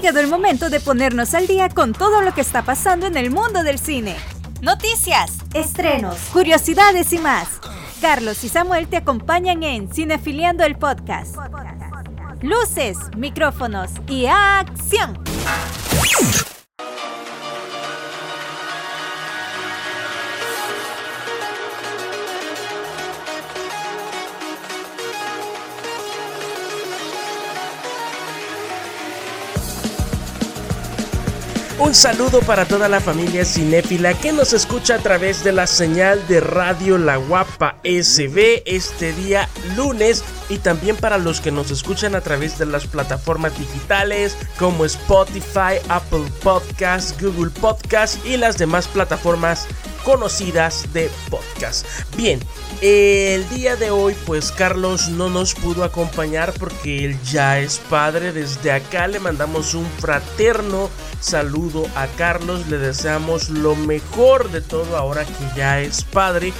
llegado el momento de ponernos al día con todo lo que está pasando en el mundo del cine. Noticias, estrenos, curiosidades y más. Carlos y Samuel te acompañan en Cinefiliando el Podcast. Luces, micrófonos y acción. Un saludo para toda la familia cinéfila que nos escucha a través de la señal de radio La Guapa SB este día lunes y también para los que nos escuchan a través de las plataformas digitales como Spotify, Apple Podcasts, Google Podcasts y las demás plataformas conocidas de podcast. Bien, el día de hoy pues Carlos no nos pudo acompañar porque él ya es padre. Desde acá le mandamos un fraterno saludo a Carlos. Le deseamos lo mejor de todo ahora que ya es padre.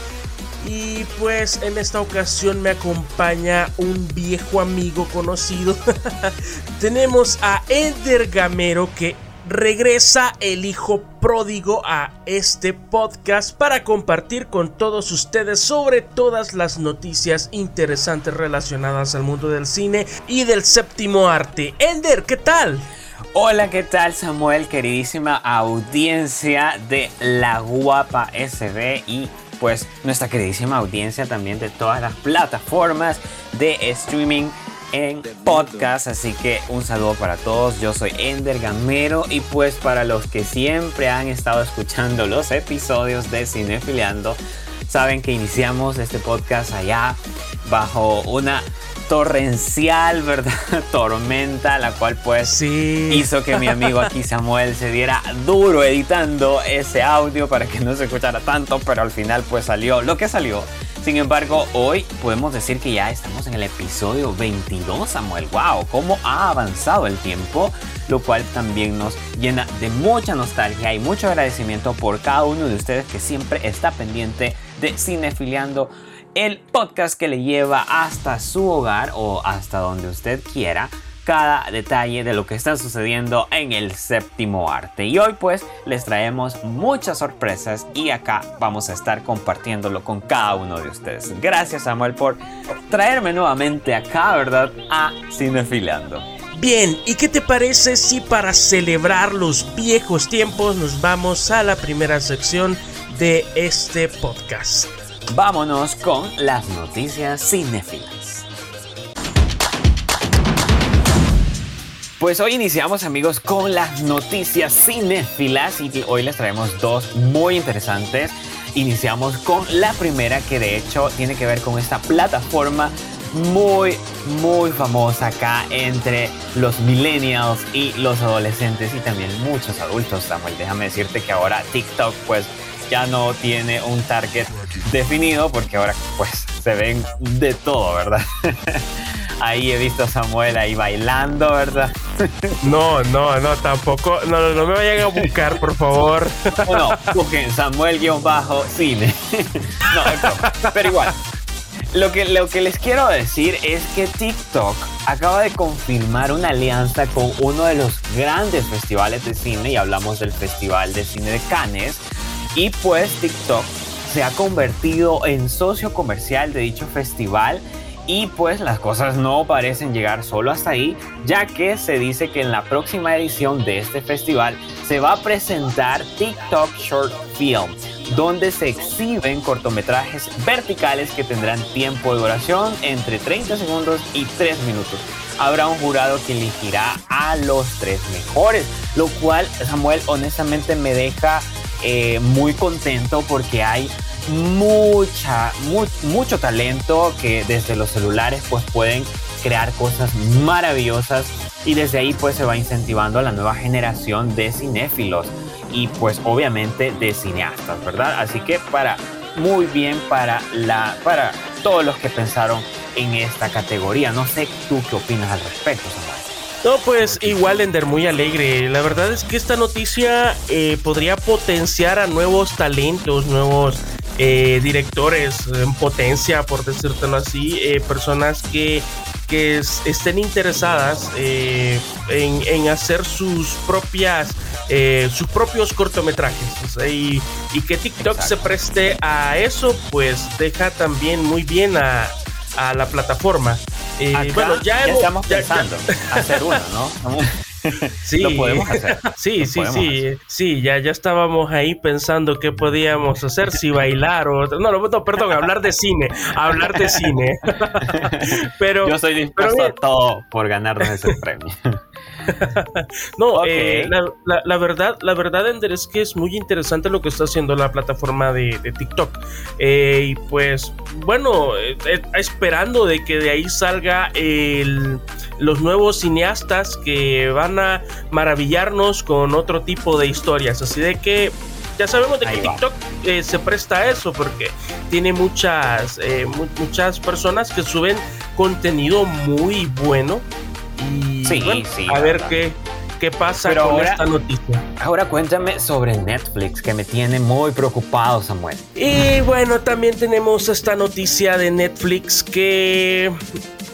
Y pues en esta ocasión me acompaña un viejo amigo conocido. Tenemos a Eder Gamero que regresa el hijo pródigo a este podcast para compartir con todos ustedes sobre todas las noticias interesantes relacionadas al mundo del cine y del séptimo arte. Ender, ¿qué tal? Hola, ¿qué tal Samuel? Queridísima audiencia de La Guapa SB y pues nuestra queridísima audiencia también de todas las plataformas de streaming en podcast. Así que un saludo para todos. Yo soy Ender Gamero. Y pues para los que siempre han estado escuchando los episodios de Cinefiliando, saben que iniciamos este podcast allá bajo una torrencial, ¿verdad? Tormenta, la cual pues hizo que mi amigo aquí Samuel se diera duro editando ese audio para que no se escuchara tanto, pero al final pues salió lo que salió. Sin embargo, hoy podemos decir que ya estamos en el episodio 22, Samuel. ¡Wow! ¿Cómo ha avanzado el tiempo? Lo cual también nos llena de mucha nostalgia y mucho agradecimiento por cada uno de ustedes que siempre está pendiente de Cinefiliando, el podcast que le lleva hasta su hogar o hasta donde usted quiera cada detalle de lo que está sucediendo en el séptimo arte. Y hoy pues les traemos muchas sorpresas y acá vamos a estar compartiéndolo con cada uno de ustedes. Gracias Samuel por traerme nuevamente acá, ¿verdad? A Cinefilando. Bien, ¿y qué te parece si para celebrar los viejos tiempos nos vamos a la primera sección de este podcast? Vámonos con las noticias cinéfilas. Pues hoy iniciamos amigos con las noticias cinéfilas y hoy les traemos dos muy interesantes. Iniciamos con la primera que de hecho tiene que ver con esta plataforma muy, muy famosa acá entre los millennials y los adolescentes y también muchos adultos, Samuel. Déjame decirte que ahora TikTok pues ya no tiene un target definido porque ahora pues se ven de todo, ¿verdad? Ahí he visto a Samuel ahí bailando, ¿verdad? No, no, no, tampoco. No, no, me vayan a buscar, por favor. No, busquen Samuel-cine. No, pero igual. Lo que, lo que les quiero decir es que TikTok acaba de confirmar una alianza con uno de los grandes festivales de cine y hablamos del Festival de Cine de Cannes. Y pues TikTok se ha convertido en socio comercial de dicho festival y pues las cosas no parecen llegar solo hasta ahí, ya que se dice que en la próxima edición de este festival se va a presentar TikTok Short Film, donde se exhiben cortometrajes verticales que tendrán tiempo de duración entre 30 segundos y 3 minutos. Habrá un jurado que elegirá a los tres mejores, lo cual Samuel honestamente me deja eh, muy contento porque hay mucha, mucho talento que desde los celulares pues pueden crear cosas maravillosas y desde ahí pues se va incentivando a la nueva generación de cinéfilos y pues obviamente de cineastas, ¿verdad? Así que para muy bien para la para todos los que pensaron en esta categoría. No sé tú qué opinas al respecto, Samuel. No, pues igual Ender, muy alegre. La verdad es que esta noticia eh, podría potenciar a nuevos talentos, nuevos eh, directores en potencia, por decírtelo así, eh, personas que que estén interesadas eh, en, hacer sus propias sus propios cortometrajes. Y, que TikTok se preste a eso pues deja también muy bien a, la plataforma bueno ya, estamos pensando hacer uno no Sí, lo podemos hacer. Sí, sí, sí, sí, ya, ya estábamos ahí pensando qué podíamos hacer, si bailar o... No, no, perdón, hablar de cine, hablar de cine. pero... Yo soy dispuesto a todo por ganarnos ese premio. no, eh, la, verdad, la verdad, Ender, es que es muy interesante lo que está haciendo la plataforma de, TikTok. Eh, y pues, bueno, eh, esperando de que de ahí salga los nuevos cineastas que van a maravillarnos con otro tipo de historias. Así de que ya sabemos de que TikTok se presta a eso porque tiene muchas, muchas personas que suben contenido muy bueno y sí, sí, a ver qué, qué pasa con esta noticia. Ahora cuéntame sobre Netflix, que me tiene muy preocupado, Samuel. Y bueno, también tenemos esta noticia de Netflix que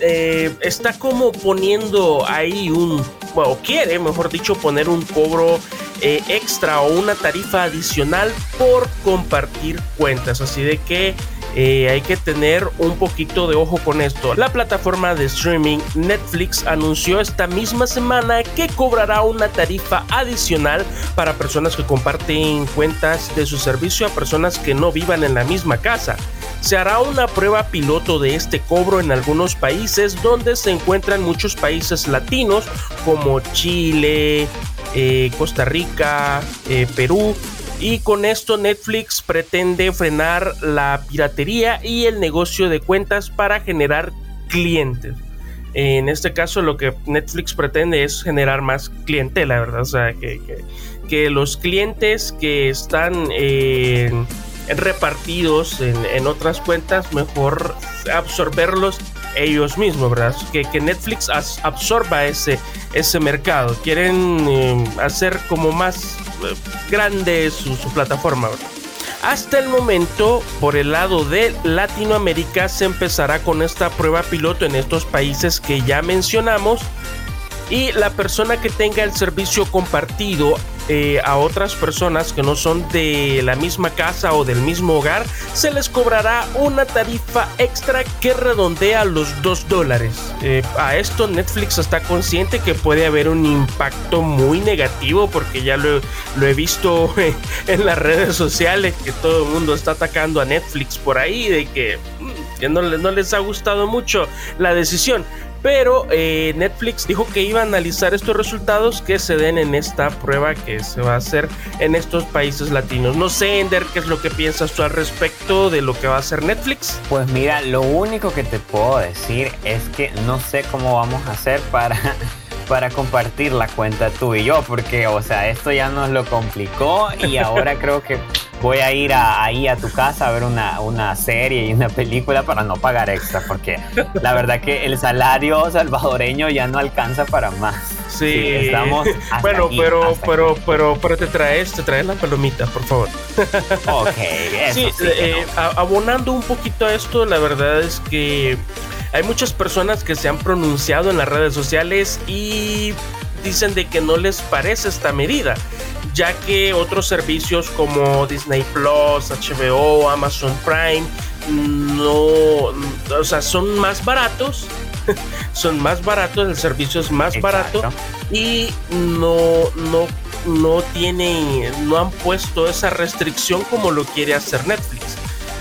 eh, está como poniendo ahí un, bueno, quiere, mejor dicho, poner un cobro eh, extra o una tarifa adicional por compartir cuentas. Así de que eh, hay que tener un poquito de ojo con esto. La plataforma de streaming Netflix anunció esta misma semana que cobrará una tarifa adicional para personas que comparten cuentas de su servicio a personas que no vivan en la misma casa. Se hará una prueba piloto de este cobro en algunos países donde se encuentran muchos países latinos como Chile, eh, Costa Rica, eh, Perú, y con esto Netflix pretende frenar la piratería y el negocio de cuentas para generar clientes. En este caso lo que Netflix pretende es generar más clientela, ¿verdad? O sea, que, que, los clientes que están repartidos en, otras cuentas, mejor absorberlos ellos mismos, ¿verdad? Que, que Netflix absorba ese, ese mercado. Quieren eh, hacer como más grande su, plataforma. Hasta el momento, por el lado de Latinoamérica, se empezará con esta prueba piloto en estos países que ya mencionamos. Y la persona que tenga el servicio compartido eh, a otras personas que no son de la misma casa o del mismo hogar, se les cobrará una tarifa extra que redondea los 2 dólares. Eh, a esto Netflix está consciente que puede haber un impacto muy negativo porque ya lo, he visto en las redes sociales que todo el mundo está atacando a Netflix por ahí de que, mm, no les ha gustado mucho la decisión pero eh, Netflix dijo que iba a analizar estos resultados que se den en esta prueba que se va a hacer en estos países latinos. No sé, Ender, qué es lo que piensas tú al respecto de lo que va a hacer Netflix. Pues mira, lo único que te puedo decir es que no sé cómo vamos a hacer para para compartir la cuenta tú y yo, porque, o sea, esto ya nos lo complicó y ahora creo que voy a ir ahí a tu casa a ver una, una, serie y una película para no pagar extra, porque la verdad que el salario salvadoreño ya no alcanza para más. Sí, estamos. Bueno, pero, pero, pero, pero te traes, te traes las palomitas, por favor. Ok, sí, eh, abonando un poquito a esto, la verdad es que hay muchas personas que se han pronunciado en las redes sociales y dicen de que no les parece esta medida, ya que otros servicios como Disney Plus, HBO, Amazon Prime no, o sea, son más baratos, son más baratos, el servicio es más barato y no no no tienen no han puesto esa restricción como lo quiere hacer Netflix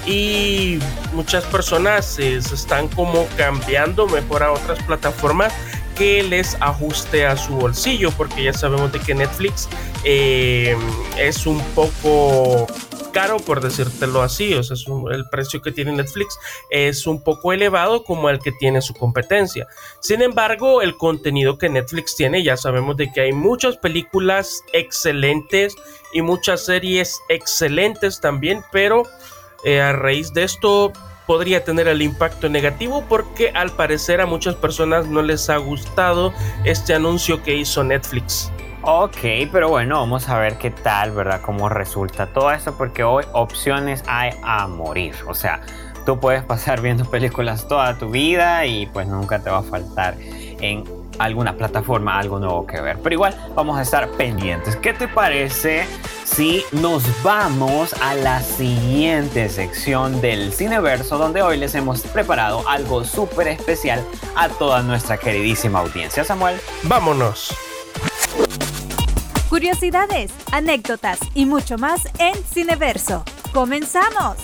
y muchas personas se están como cambiando mejor a otras plataformas que les ajuste a su bolsillo porque ya sabemos de que Netflix eh, es un poco caro por decírtelo así o sea el precio que tiene Netflix es un poco elevado como el que tiene su competencia. Sin embargo el contenido que Netflix tiene ya sabemos de que hay muchas películas excelentes y muchas series excelentes también pero eh, a raíz de esto podría tener el impacto negativo porque al parecer a muchas personas no les ha gustado este anuncio que hizo Netflix. Ok, pero bueno, vamos a ver qué tal, ¿verdad? Cómo resulta todo esto porque hoy opciones hay a morir. O sea, tú puedes pasar viendo películas toda tu vida y pues nunca te va a faltar en alguna plataforma algo nuevo que ver. Pero igual vamos a estar pendientes. ¿Qué te parece si nos vamos a la siguiente sección del Cineverso donde hoy les hemos preparado algo súper especial a toda nuestra queridísima audiencia? Samuel. Vámonos. Curiosidades, anécdotas y mucho más en Cineverso. ¡Comenzamos!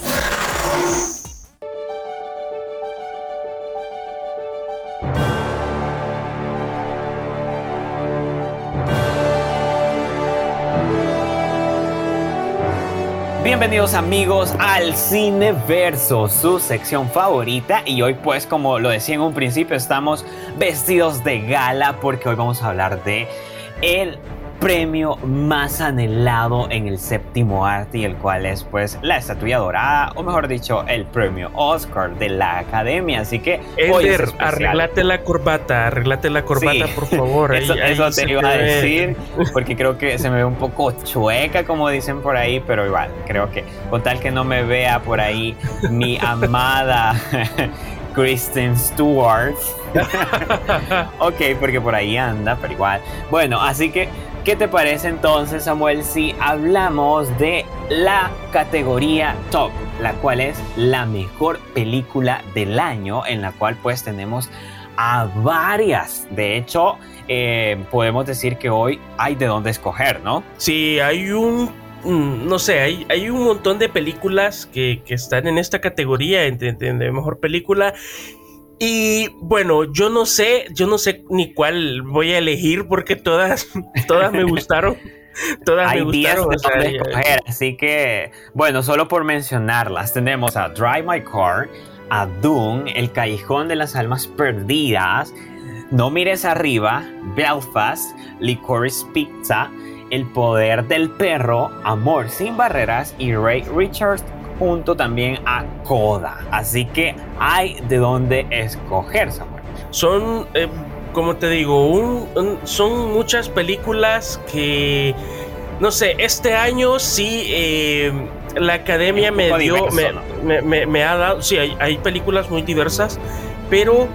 Bienvenidos amigos al Cineverso, su sección favorita. Y hoy pues como lo decía en un principio estamos vestidos de gala porque hoy vamos a hablar de el premio más anhelado en el séptimo arte y el cual es pues la estatuilla dorada o mejor dicho el premio Oscar de la Academia. Así que Eder, arreglate la corbata arreglate la corbata por favor. Eso, te iba a decir porque creo que se me ve un poco chueca como dicen por ahí pero igual creo que con tal que no me vea por ahí mi amada Kristen Stewart. ok, porque por ahí anda, pero igual. Bueno, así que ¿Qué te parece entonces, Samuel, si hablamos de la categoría top, la cual es la mejor película del año, en la cual pues tenemos a varias. De hecho, eh, podemos decir que hoy hay de dónde escoger, ¿no? Sí, hay un mm, no sé, hay, un montón de películas que, están en esta categoría de, de, mejor película y bueno, yo no sé, yo no sé ni cuál voy a elegir porque todas, todas me gustaron. Todas me gustaron. así que, bueno, solo por mencionarlas, tenemos a Drive My Car, a Dune, El Callejón de las Almas Perdidas, No Mires Arriba, Belfast, Licorice Pizza, El Poder del Perro, Amor Sin Barreras y Ray Richards junto también a Coda. Así que hay de dónde escoger, Samuel. Son, eh, como te digo, son muchas películas que, no sé, este año sí eh, la academia me dio, me, ha dado, sí, hay, hay películas muy diversas, pero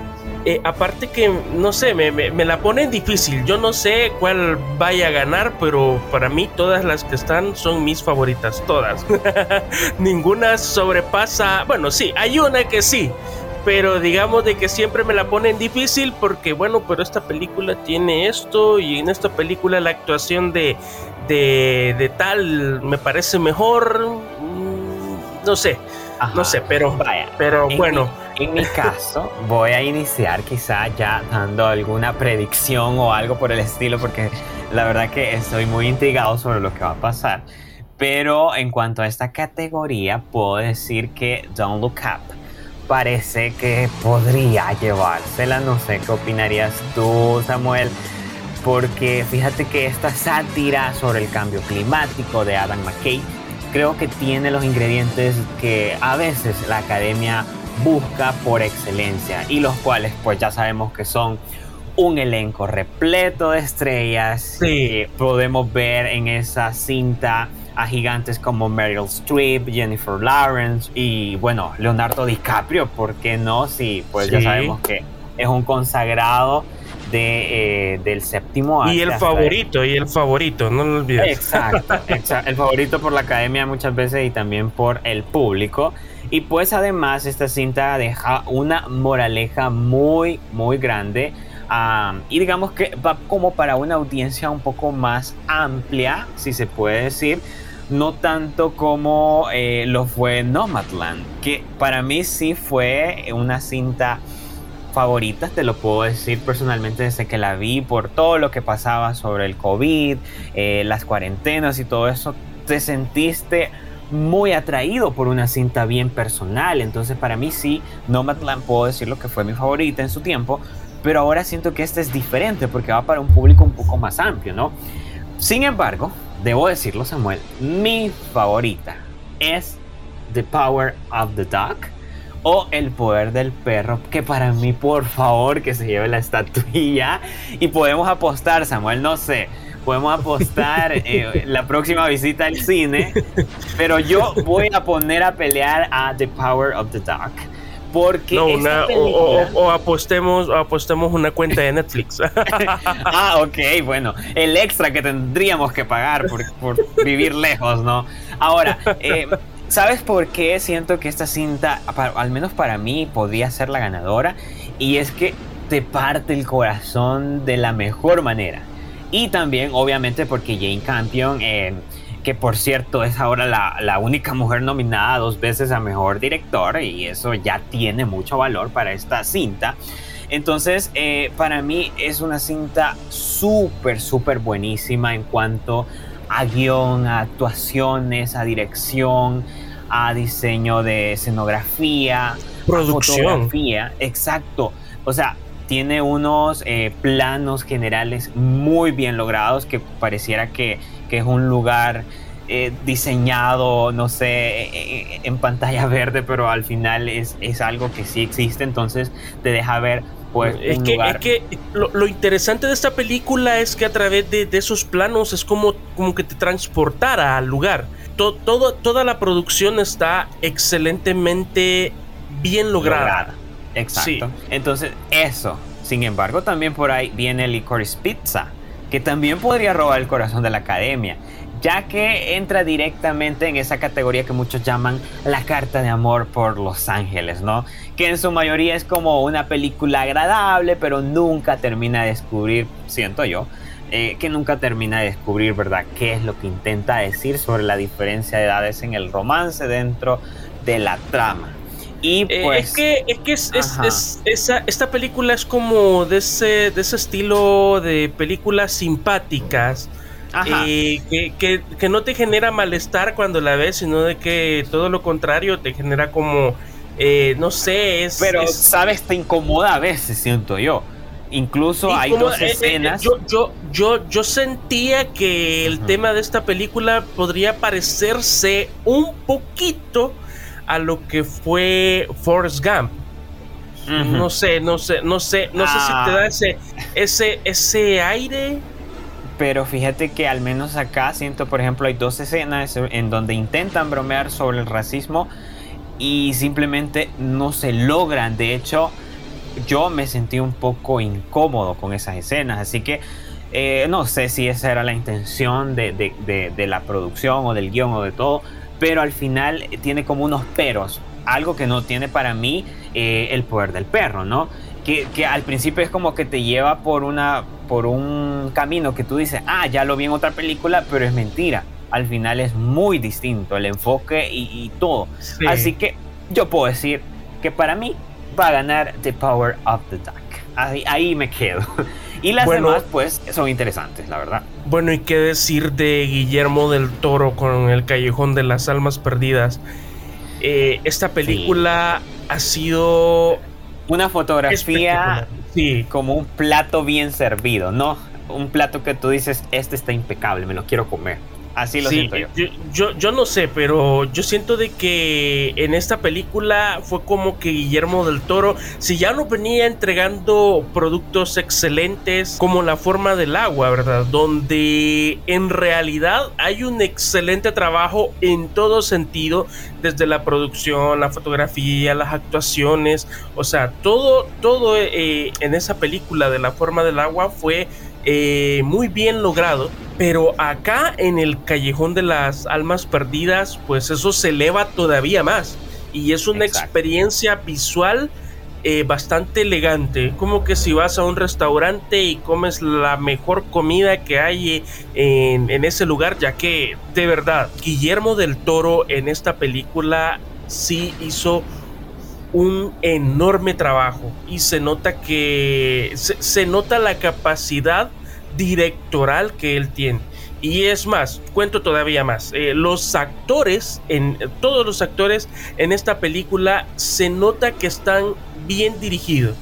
eh, aparte que, no sé, me, me, la ponen difícil. Yo no sé cuál vaya a ganar, pero para mí todas las que están son mis favoritas, todas. Ninguna sobrepasa, bueno, sí, hay una que sí, pero digamos de que siempre me la ponen difícil porque, bueno, pero esta película tiene esto y en esta película la actuación de, de, de tal me parece mejor. Mm, no sé no sé, pero, Vaya, pero bueno. en mi caso, voy a iniciar quizá ya dando alguna predicción o algo por el estilo, porque la verdad que estoy muy intrigado sobre lo que va a pasar. Pero en cuanto a esta categoría, puedo decir que Don't Look Up parece que podría llevársela. No sé qué opinarías tú, Samuel. Porque fíjate que esta sátira sobre el cambio climático de Adam McKay creo que tiene los ingredientes que a veces la academia busca por excelencia y los cuales pues ya sabemos que son un elenco repleto de estrellas. Que podemos ver en esa cinta a gigantes como Meryl Streep, Jennifer Lawrence y bueno, Leonardo DiCaprio, ¿por qué no? Si pues ya sabemos que es un consagrado de, eh, del séptimo año. Y el favorito, y el favorito, no lo olvides. Exacto, el favorito por la academia muchas veces y también por el público. Y pues además esta cinta deja una moraleja muy, muy grande. y digamos que va como para una audiencia un poco más amplia, si se puede decir. No tanto como eh, lo fue Nomadland, que para mí sí fue una cinta favoritas, te lo puedo decir personalmente desde que la vi por todo lo que pasaba sobre el COVID, eh, las cuarentenas y todo eso, te sentiste muy atraído por una cinta bien personal. Entonces para mí sí, Nomadland puedo decir lo que fue mi favorita en su tiempo, pero ahora siento que esta es diferente porque va para un público un poco más amplio, ¿no? Sin embargo, debo decirlo Samuel, mi favorita es The Power of the Dog o El poder del perro, que para mí, por favor, que se lleve la estatuilla. Y podemos apostar, Samuel, no sé, podemos apostar eh, la próxima visita al cine, pero yo voy a poner a pelear a The Power of the Dog. Porque o, apostemos, apostemos una cuenta de Netflix. ah, ok, bueno, el extra que tendríamos que pagar por, vivir lejos, ¿no? Ahora, eh, ¿sabes por qué siento que esta cinta, al menos para mí, podría ser la ganadora? Y es que te parte el corazón de la mejor manera. Y también, obviamente, porque Jane Campion, eh, que por cierto es ahora la, única mujer nominada dos veces a mejor director, y eso ya tiene mucho valor para esta cinta. Entonces, eh, para mí es una cinta súper, súper buenísima en cuanto a guion, a actuaciones, a dirección, a diseño de escenografía, producción. fotografía. Exacto. O sea, tiene unos eh, planos generales muy bien logrados que pareciera que, es un lugar eh, diseñado, no sé, eh, en pantalla verde, pero al final es, es, algo que sí existe, entonces te deja ver pues... Es, que, es que lo, interesante de esta película es que a través de, esos planos es como, como que te transportara al lugar. Todo, toda la producción está excelentemente bien lograda. Exacto. Entonces, eso. Sin embargo, también por ahí viene Licorice Pizza, que también podría robar el corazón de la academia, ya que entra directamente en esa categoría que muchos llaman la carta de amor por Los Ángeles, ¿no? Que en su mayoría es como una película agradable, pero nunca termina de descubrir, siento yo, eh, que nunca termina de descubrir, ¿verdad?, qué es lo que intenta decir sobre la diferencia de edades en el romance dentro de la trama. Y eh, pues. es que, es que es, esa, esta película es como de ese, de ese estilo de películas simpáticas. Eh, que, que, no te genera malestar cuando la ves, sino de que todo lo contrario te genera como. Eh, no sé, es. Pero, ¿sabes? Te incomoda a veces, siento yo. Incluso hay dos escenas. yo, yo, yo, yo sentía que el tema de esta película podría parecerse un poquito a lo que fue Forrest Gump. No sé, no sé, no sé, no sé si te da ah. ese, ese, ese aire. Pero fíjate que al menos acá siento, por ejemplo, hay dos escenas en donde intentan bromear sobre el racismo y simplemente no se logran. De hecho, yo me sentí un poco incómodo con esas escenas. Así que eh, no sé si esa era la intención de, la producción o del guion o de todo pero al final tiene como unos peros, algo que no tiene para mí eh, el poder del perro, ¿no? Que, que, al principio es como que te lleva por, una, por un camino que tú dices, ah, ya lo vi en otra película, pero es mentira. Al final es muy distinto el enfoque y, todo. Así que yo puedo decir que para mí va a ganar The Power of the Duck. Ahí, ahí me quedo. Y las demás, pues, son interesantes, la verdad. Bueno, ¿y qué decir de Guillermo del Toro con El Callejón de las Almas Perdidas? Eh, esta película ha sido... Una fotografía sí. como un plato bien servido, ¿no? Un plato que tú dices, este está impecable, me lo quiero comer. Así lo siento yo. yo. yo. no sé, pero yo siento de que en esta película fue como que Guillermo del Toro, si ya no venía entregando productos excelentes como La forma del agua, ¿verdad? Donde en realidad hay un excelente trabajo en todo sentido, desde la producción, la fotografía, las actuaciones, o sea, todo, todo eh, en esa película de La forma del agua fue eh, muy bien logrado. Pero acá en el Callejón de las Almas Perdidas, pues eso se eleva todavía más. Y es una experiencia visual eh, bastante elegante. Como que si vas a un restaurante y comes la mejor comida que hay en, en ese lugar, ya que de verdad, Guillermo del Toro en esta película sí hizo un enorme trabajo y se nota que se, nota la capacidad directoral que él tiene. Y es más, cuento todavía más. Eh, los actores, en, todos los actores en esta película se nota que están bien dirigidos.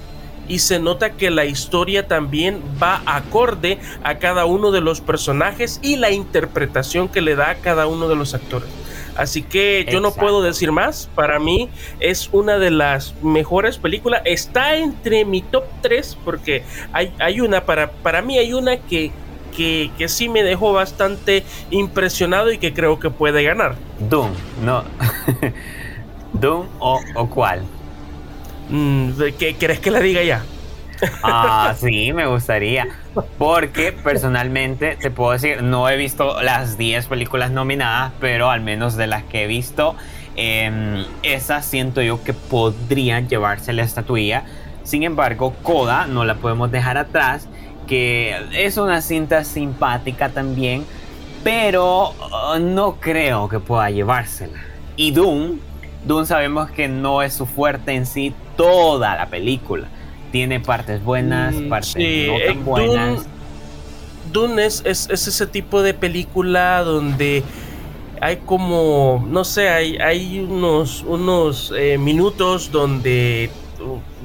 Y se nota que la historia también va acorde a cada uno de los personajes y la interpretación que le da a cada uno de los actores. Así que yo no puedo decir más. Para mí es una de las mejores películas. Está entre mi top 3 porque hay, hay una, para, para mí hay una que, que, que sí me dejó bastante impresionado y que creo que puede ganar. Doom, no. Doom o, o cuál? Mm, ¿Qué querés que la diga ya? Ah, sí, me gustaría. Porque personalmente te puedo decir, no he visto las 10 películas nominadas, pero al menos de las que he visto, eh, esas siento yo que podrían llevarse la estatuilla. Sin embargo, Coda no la podemos dejar atrás, que es una cinta simpática también, pero uh, no creo que pueda llevársela. Y Doom, Doom sabemos que no es su fuerte en sí toda la película tiene partes buenas, mm, partes no tan eh, buenas. Dune, es, ese tipo de película donde hay como, no sé, hay, hay unos, unos eh, minutos donde,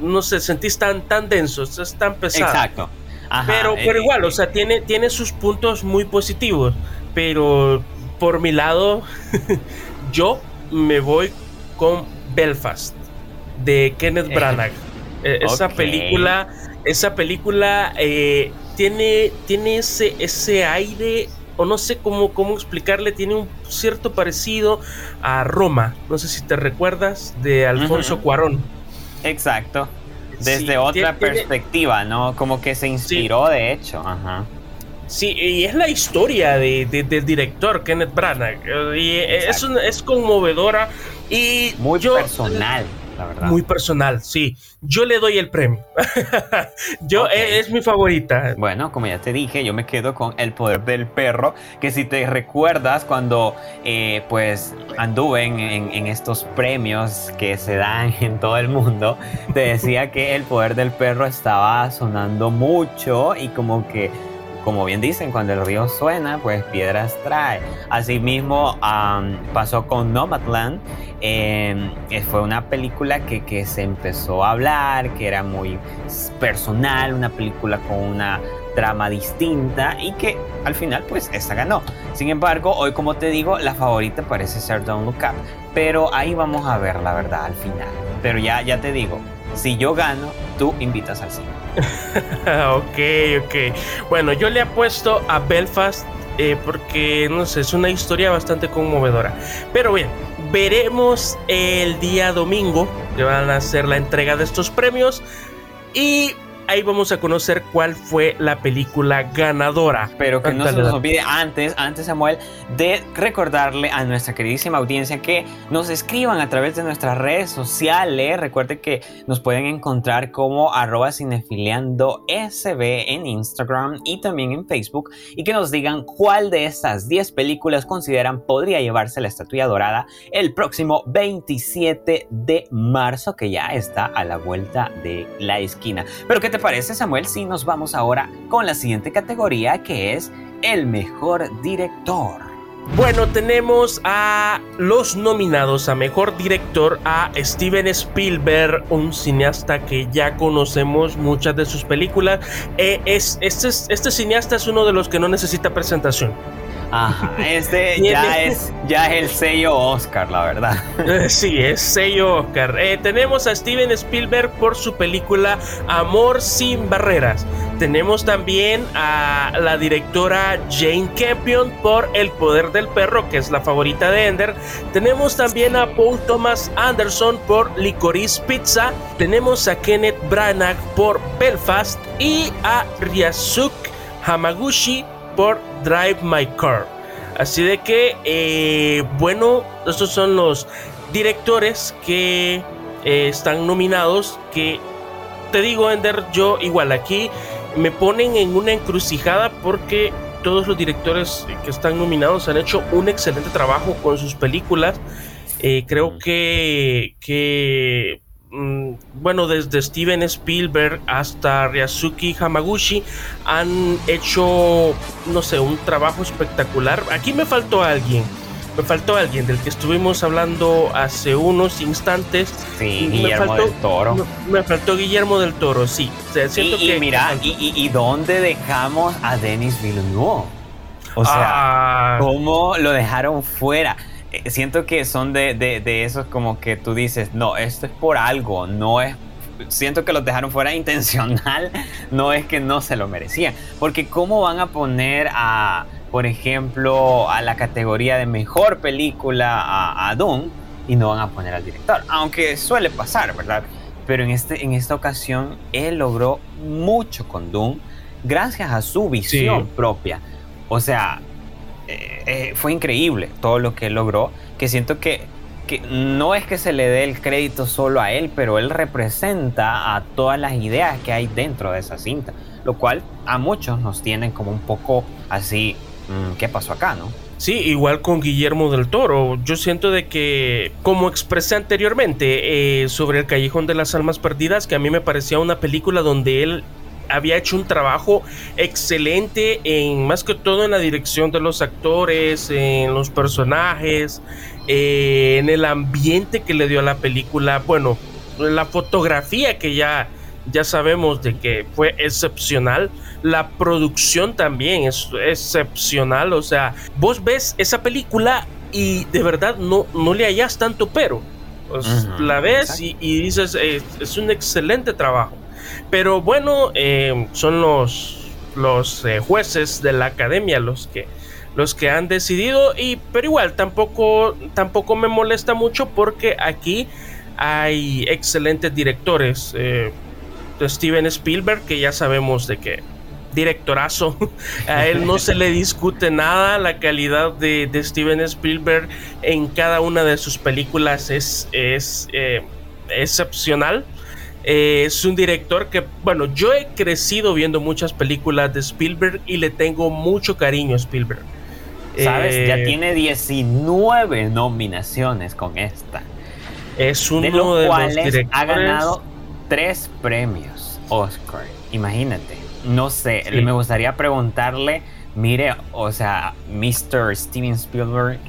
no sé, sentís tan, tan densos, es tan pesado. Exacto. pero, pero eh, igual, o sea, tiene, tiene sus puntos muy positivos. Pero por mi lado, yo me voy con Belfast de Kenneth Branagh. Eh, esa película, esa película eh, tiene, tiene ese, ese aire, o no sé cómo, cómo explicarle, tiene un cierto parecido a Roma. No sé si te recuerdas de Alfonso Cuarón. Exacto. Desde otra perspectiva, ¿no? Como que se inspiró, de hecho. Ajá. Sí, y es la historia de, del director Kenneth Branagh. Y es, es conmovedora y muy personal. Muy personal, sí. Yo le doy el premio. yo e, es, mi favorita. Bueno, como ya te dije, yo me quedo con El Poder del Perro, que si te recuerdas cuando eh, pues anduve en, en, estos premios que se dan en todo el mundo, te decía que El Poder del Perro estaba sonando mucho y como que como bien dicen, cuando el río suena, pues piedras trae. Asimismo, pasó con Nomadland. Em, fue una película que, que, se empezó a hablar, que era muy personal, una película con una trama distinta y que al final, pues, esta ganó. Sin embargo, hoy, como te digo, la favorita parece ser Don't Look Up. Pero ahí vamos a ver la verdad al final. Pero ya, ya te digo, si yo gano, tú invitas al cine. ok, ok. Bueno, yo le apuesto a Belfast eh, porque, no sé, es una historia bastante conmovedora. Pero bien, veremos el día domingo que van a hacer la entrega de estos premios. Y ahí vamos a conocer cuál fue la película ganadora. Pero que no se nos olvide antes, antes Samuel, de recordarle a nuestra queridísima audiencia que nos escriban a través de nuestras redes sociales. Recuerde que nos pueden encontrar como arroba cinefiliando sb en Instagram y también en Facebook y que nos digan cuál de estas 10 películas consideran podría llevarse la estatua dorada el próximo 27 de marzo que ya está a la vuelta de la esquina. Pero que te parece, Samuel, si nos vamos ahora con la siguiente categoría que es el mejor director? Bueno, tenemos a los nominados a Mejor Director a Steven Spielberg, un cineasta que ya conocemos muchas de sus películas. Eh, es, este, este cineasta es uno de los que no necesita presentación. Ajá, este ya es, ya es el sello Oscar, la verdad. Sí, es sello Oscar. Eh, tenemos a Steven Spielberg por su película Amor sin Barreras. Tenemos también a la directora Jane Campion por El Poder del Perro, que es la favorita de Ender. Tenemos también a Paul Thomas Anderson por Licorice Pizza. Tenemos a Kenneth Branagh por Belfast y a Ryasuke Hamaguchi por Drive My Car. Así de que, eh, bueno, estos son los directores que eh, están nominados. Que te digo, Ender, yo igual aquí me ponen en una encrucijada porque todos los directores que están nominados han hecho un excelente trabajo con sus películas. Eh, creo que, que Mm, bueno, desde Steven Spielberg hasta Ryazuki Hamaguchi han hecho, no sé, un trabajo espectacular. Aquí me faltó alguien. Me faltó alguien del que estuvimos hablando hace unos instantes. Sí, Guillermo del Toro. Me, faltó Guillermo del Toro, sí. y, mira, y, dónde dejamos a Denis Villeneuve? O sea, ah. ¿cómo lo dejaron fuera? Eh, siento que son de, de, esos como que tú dices, no, esto es por algo, no es siento que los dejaron fuera intencional, no es que no se lo merecían. Porque ¿cómo van a poner a, por ejemplo, a la categoría de mejor película a, a Doom y no van a poner al director? Aunque suele pasar, ¿verdad? Pero en, este, en esta ocasión él logró mucho con Doom gracias a su visión propia. O sea, eh, eh, fue increíble todo lo que él logró, que siento que, que no es que se le dé el crédito solo a él, pero él representa a todas las ideas que hay dentro de esa cinta, lo cual a muchos nos tienen como un poco así, ¿qué pasó acá, no? Sí, igual con Guillermo del Toro. Yo siento de que, como expresé anteriormente eh, sobre El Callejón de las Almas Perdidas, que a mí me parecía una película donde él había hecho un trabajo excelente en más que todo en la dirección de los actores, en los personajes, eh, en el ambiente que le dio a la película, bueno, la fotografía que ya ya sabemos de que fue excepcional, la producción también es excepcional, o sea, vos ves esa película y de verdad no, no le hallas tanto pero. Pues, la ves y, dices, es un excelente trabajo. Pero bueno, eh, son los, los eh, jueces de la academia los que, los que han decidido. Y, pero igual, tampoco, tampoco me molesta mucho porque aquí hay excelentes directores. Eh, Steven Spielberg, que ya sabemos de que directorazo. A él no se le discute nada. La calidad de, Steven Spielberg en cada una de sus películas es, es excepcional. Eh, es un director que, bueno, yo he crecido viendo muchas películas de Spielberg y le tengo mucho cariño a Spielberg. Sabes, ya eh, tiene 19 nominaciones con esta. Es uno de, los cuales directores... ha ganado tres premios Oscar. Imagínate. No sé, me gustaría preguntarle, mire, o sea, Mr. Steven Spielberg,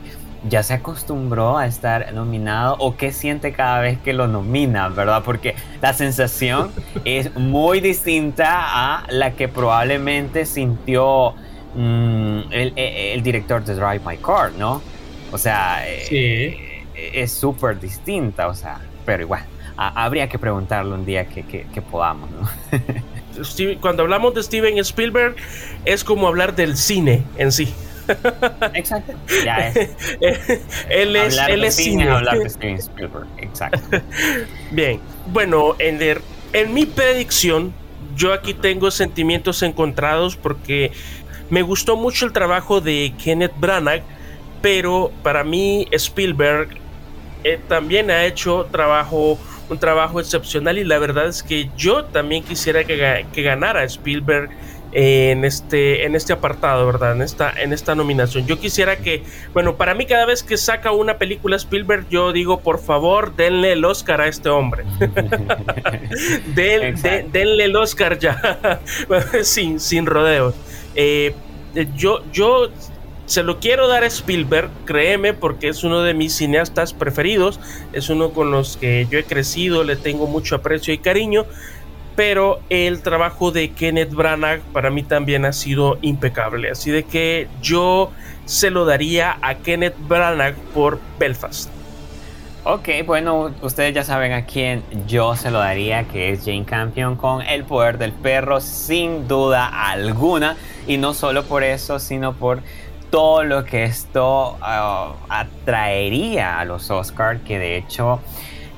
ya se acostumbró a estar nominado o qué siente cada vez que lo nominan, ¿verdad? Porque la sensación es muy distinta a la que probablemente sintió mm, el, director de Drive My Car, ¿no? O sea, eh, es súper distinta, o sea, pero igual, habría que preguntarle un día que, que podamos, ¿no? Cuando hablamos de Steven Spielberg es como hablar del cine en sí. Exacto. Ya es. él es, él es cine. Hablar de Steven Spielberg. Exacto. Bien. Bueno, en, en mi predicción, yo aquí tengo sentimientos encontrados porque me gustó mucho el trabajo de Kenneth Branagh, pero para mí Spielberg eh, también ha hecho trabajo un trabajo excepcional y la verdad es que yo también quisiera que, que ganara Spielberg en este, en este apartado, ¿verdad? En esta, en esta nominación. Yo quisiera que, bueno, para mí cada vez que saca una película Spielberg, yo digo, por favor, denle el Oscar a este hombre. denle el Oscar ya, sin, sin rodeos. Eh, yo, yo se lo quiero dar a Spielberg, créeme, porque es uno de mis cineastas preferidos, es uno con los que yo he crecido, le tengo mucho aprecio y cariño pero el trabajo de Kenneth Branagh para mí también ha sido impecable. Así de que yo se lo daría a Kenneth Branagh por Belfast. Ok, bueno, ustedes ya saben a quién yo se lo daría, que es Jane Campion con El Poder del Perro, sin duda alguna. Y no solo por eso, sino por todo lo que esto uh, atraería a los Oscars, que de hecho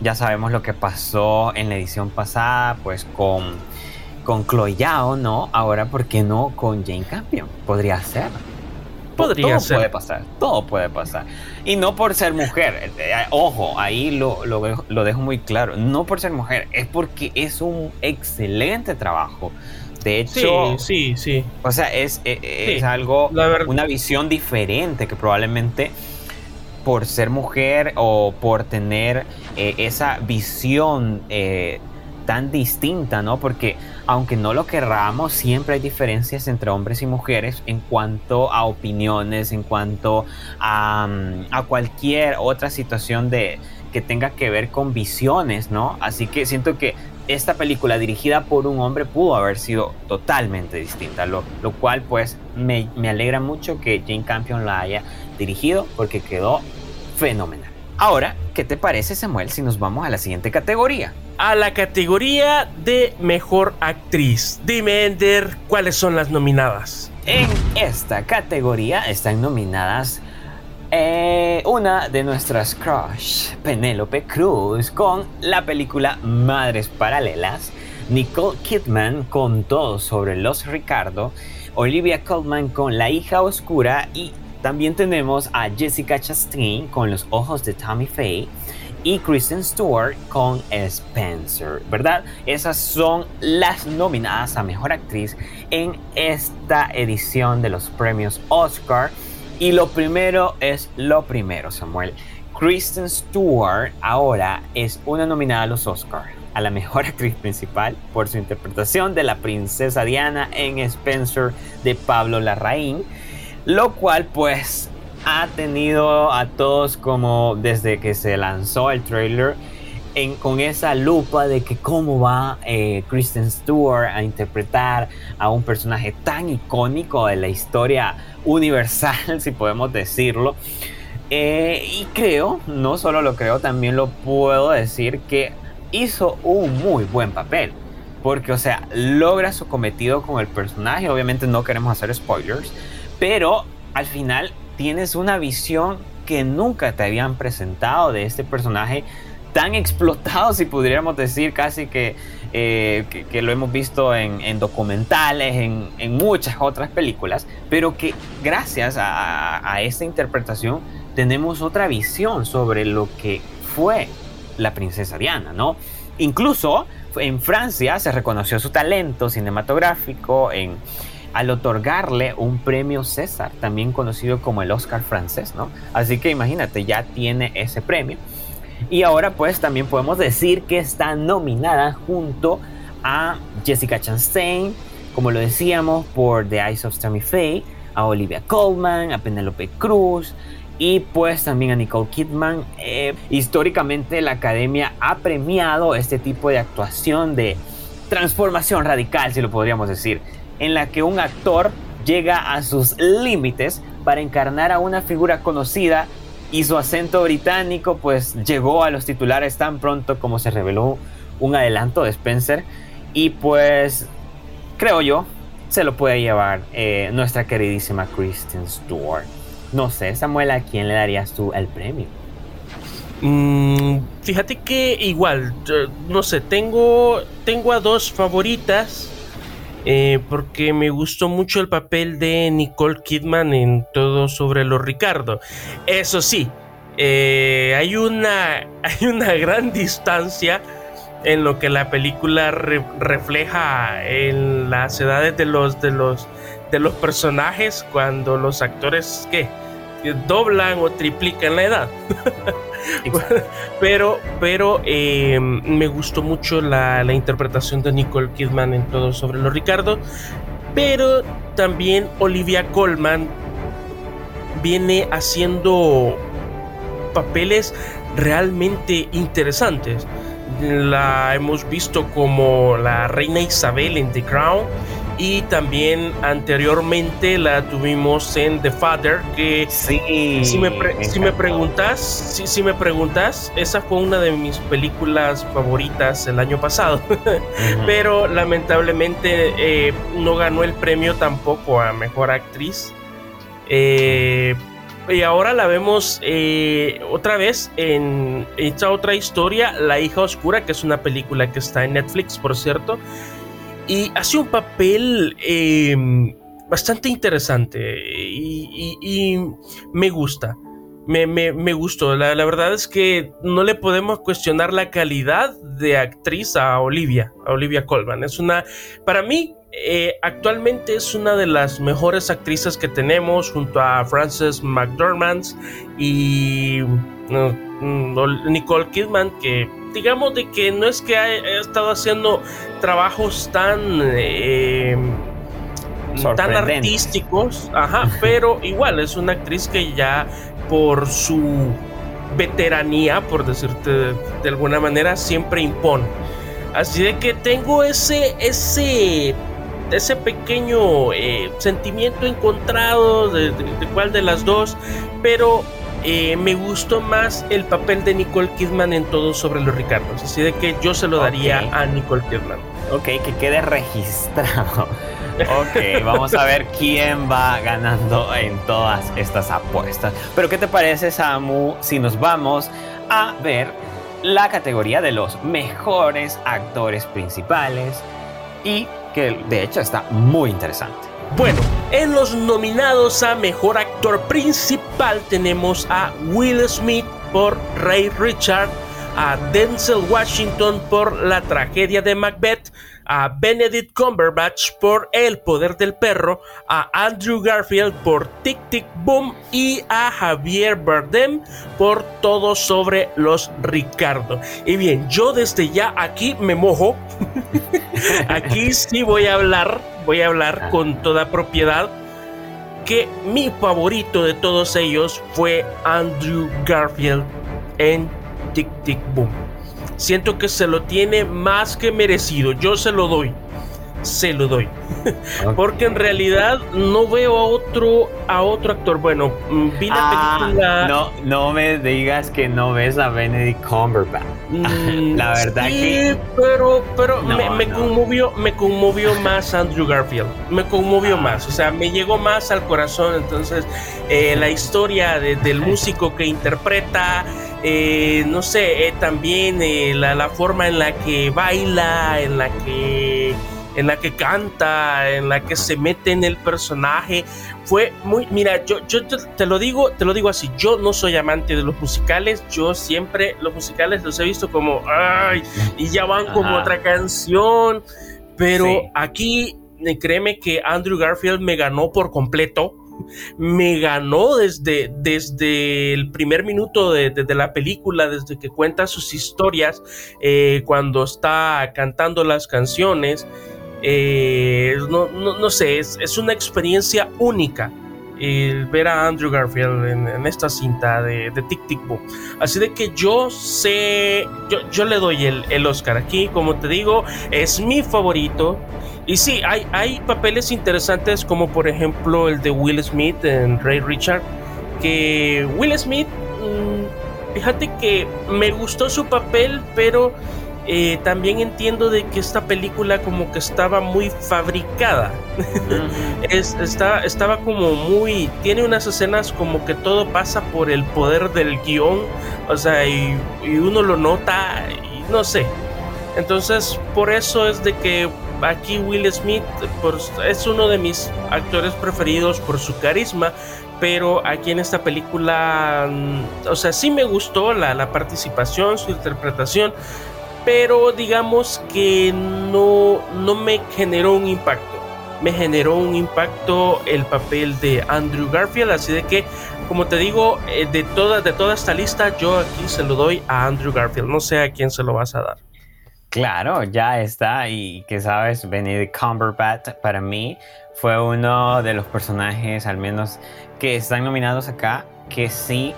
ya sabemos lo que pasó en la edición pasada, pues con, con Chloe Yao, ¿no? Ahora, ¿por qué no con Jane Campion? Podría ser. Podría todo puede pasar, todo puede pasar. Y no por ser mujer, eh, eh, ojo, ahí lo, lo, dejo muy claro, no por ser mujer, es porque es un excelente trabajo. De hecho, sí, sí, sí. O sea, es, eh, es, algo, una visión diferente que probablemente por ser mujer o por tener eh, esa visión eh, tan distinta, ¿no? Porque aunque no lo querramos, siempre hay diferencias entre hombres y mujeres en cuanto a opiniones, en cuanto a, mm, a cualquier otra situación de, que tenga que ver con visiones, ¿no? Así que siento que esta película dirigida por un hombre pudo haber sido totalmente distinta, lo, lo cual pues me, me, alegra mucho que Jane Campion la haya dirigido porque quedó fenomenal. Ahora, ¿qué te parece Samuel si nos vamos a la siguiente categoría? a la categoría de mejor actriz. Dime, Ender, ¿cuáles son las nominadas? En esta categoría están nominadas eh, una de nuestras crush, Penélope Cruz, con la película Madres Paralelas, Nicole Kidman con Todo sobre los Ricardo, Olivia Colman con La hija oscura y también tenemos a Jessica Chastain con Los ojos de Tommy Faye y Kristen Stewart con Spencer, ¿verdad? Esas son las nominadas a Mejor Actriz en esta edición de los premios Oscar. Y lo primero es lo primero, Samuel. Kristen Stewart ahora es una nominada a los Oscars a la mejor actriz principal por su interpretación de la princesa Diana en Spencer de Pablo Larraín, lo cual pues ha tenido a todos como desde que se lanzó el trailer en, con esa lupa de que cómo va eh, Kristen Stewart a interpretar a un personaje tan icónico de la historia universal, si podemos decirlo. Eh, y creo, no solo lo creo, también lo puedo decir que hizo un muy buen papel. Porque, o sea, logra su cometido con el personaje. Obviamente no queremos hacer spoilers. Pero al final tienes una visión que nunca te habían presentado de este personaje tan explotado, si pudiéramos decir, casi que, eh, que, lo hemos visto en, documentales, en, muchas otras películas, pero que gracias a, a esta interpretación tenemos otra visión sobre lo que fue la princesa Diana, ¿no? Incluso en Francia se reconoció su talento cinematográfico en al otorgarle un premio César, también conocido como el Oscar francés, ¿no? Así que imagínate, ya tiene ese premio. Y ahora pues también podemos decir que está nominada junto a Jessica Chastain, como lo decíamos, por The Eyes of Tammy Faye, a Olivia Colman, a Penelope Cruz y pues también a Nicole Kidman. Eh, históricamente la academia ha premiado este tipo de actuación de transformación radical, si lo podríamos decir en la que un actor llega a sus límites para encarnar a una figura conocida y su acento británico pues llegó a los titulares tan pronto como se reveló un adelanto de Spencer y pues creo yo se lo puede llevar eh, nuestra queridísima Kristen Stewart. No sé, Samuel, ¿a quién le darías tú el premio? Mm, fíjate que igual, no sé, tengo, tengo a dos favoritas eh, porque me gustó mucho el papel de Nicole Kidman en todo sobre los Ricardo. Eso sí, eh, hay, una, hay una gran distancia en lo que la película refleja en las edades de los, de los, de los personajes cuando los actores que doblan o triplican la edad. pero pero eh, me gustó mucho la, interpretación de Nicole Kidman en todo sobre lo Ricardo. Pero también Olivia Colman viene haciendo papeles realmente interesantes. La hemos visto como la reina Isabel en The Crown y también anteriormente la tuvimos en The Father que sí, si me, si me preguntas si, si, me preguntas esa fue una de mis películas favoritas el año pasado. Pero lamentablemente eh, no ganó el premio tampoco a mejor actriz. Eh, y ahora la vemos eh, otra vez en esta otra historia La hija oscura que es una película que está en Netflix por cierto y hace un papel em, bastante interesante y, me gusta. Me, me, gustó. La, verdad es que no le podemos cuestionar la calidad de actriz a Olivia, a Olivia Colman. Es una, para mí, eh, actualmente es una de las mejores actrices que tenemos junto a Frances McDormand y mm, Nicole Kidman, que digamos de que no es que haya estado haciendo trabajos tan eh, tan artísticos, ajá, pero igual es una actriz que ya por su veteranía, por decirte de, alguna manera, siempre impone. Así de que tengo ese ese ese pequeño eh, sentimiento encontrado de, de, cuál de las dos, pero eh, me gustó más el papel de Nicole Kidman en todo sobre los Ricardos. Así de que yo se lo daría a Nicole Kidman. Ok, que quede registrado. Ok, vamos a ver quién va ganando en todas estas apuestas. Pero ¿qué te parece, Samu, si nos vamos a ver la categoría de los mejores actores principales y que de hecho está muy interesante? Bueno, en los nominados a Mejor Actor Principal tenemos a Will Smith por Ray Richard, a Denzel Washington por La tragedia de Macbeth, a Benedict Cumberbatch por El poder del perro, a Andrew Garfield por Tic Tic Boom y a Javier Bardem por Todo sobre los Ricardo. Y bien, yo desde ya aquí me mojo. aquí sí voy a hablar, voy a hablar ah. con toda propiedad que mi favorito de todos ellos fue Andrew Garfield en Tic Tic Boom. Siento que se lo tiene más que merecido. Yo se lo doy. Se lo doy. Porque en realidad no veo a otro a otro actor. Bueno, mm, vi la ah, película. No, no me digas que no ves a Benedict Cumberbatch. Mm, la verdad sí, que. Pero, pero me, conmovió, me conmovió más Andrew Garfield. Me conmovió ah. más. O sea, me llegó más al corazón. Entonces, eh, la historia del músico que interpreta. Eh, no sé, eh, también eh, la, forma en la que baila, en la que en la que canta, en la que se mete en el personaje, fue muy, mira, yo, yo te, lo digo, te lo digo así, yo no soy amante de los musicales, yo siempre los musicales los he visto como, ay, y ya van como otra canción, pero aquí créeme que Andrew Garfield me ganó por completo. Me ganó desde, desde el primer minuto de, la película, desde que cuenta sus historias, eh, cuando está cantando las canciones. Eh, no, sé, es, una experiencia única el ver a Andrew Garfield en, esta cinta de, Tic Tic Boom. Así de que yo sé, yo, yo le doy el, el, Oscar aquí, como te digo, es mi favorito. Y sí, hay, hay papeles interesantes como por ejemplo el de Will Smith en Ray Richard, que Will Smith, mm, fíjate que me gustó su papel, pero eh, también entiendo de que esta película como que estaba muy fabricada. es, está, estaba como muy... Tiene unas escenas como que todo pasa por el poder del guion, o sea, y, y uno lo nota, y no sé. Entonces, por eso es de que aquí Will Smith es uno de mis actores preferidos por su carisma, pero aquí en esta película, mm, o sea, sí me gustó la, participación, su interpretación, pero digamos que no, no me generó un impacto. Me generó un impacto el papel de Andrew Garfield, así de que, como te digo, eh, de toda, de toda esta lista, yo aquí se lo doy a Andrew Garfield. No sé a quién se lo vas a dar. Claro, ya está. Y que sabes, Benedict Cumberbatch para mí fue uno de los personajes, al menos que están nominados acá, que sí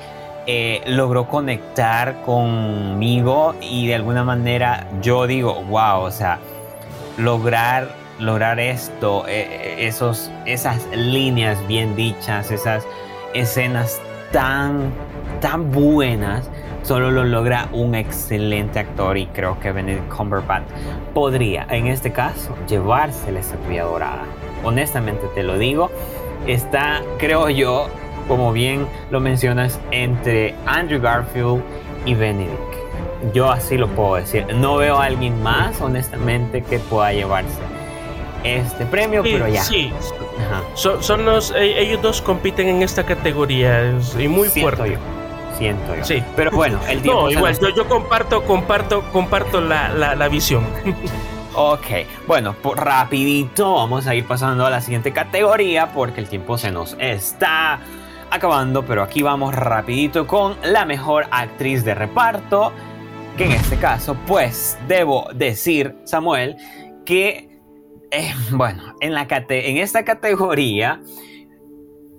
eh, logró conectar conmigo y de alguna manera yo digo, wow, o sea, lograr, lograr esto, eh, eh, esos, esas líneas bien dichas, esas escenas tan, tan buenas solo lo logra un excelente actor y creo que Benedict Cumberbatch podría, en este caso, llevarse la estatuilla dorada. Honestamente te lo digo, está, creo yo, como bien lo mencionas, entre Andrew Garfield y Benedict. Yo así lo puedo decir. No veo a alguien más, honestamente, que pueda llevarse este premio, pero ya. Sí. Son, los, e, ellos dos compiten en esta categoría y muy fuerte siento yo. Sí. Pero bueno, el tiempo. No, igual, yo, comparto, comparto, comparto la, la, visión. Ok, bueno, pues rapidito vamos a ir pasando a la siguiente categoría porque el tiempo se nos está acabando, pero aquí vamos rapidito con la mejor actriz de reparto, que en este caso, pues debo decir, Samuel, que, eh, bueno, en, la en esta categoría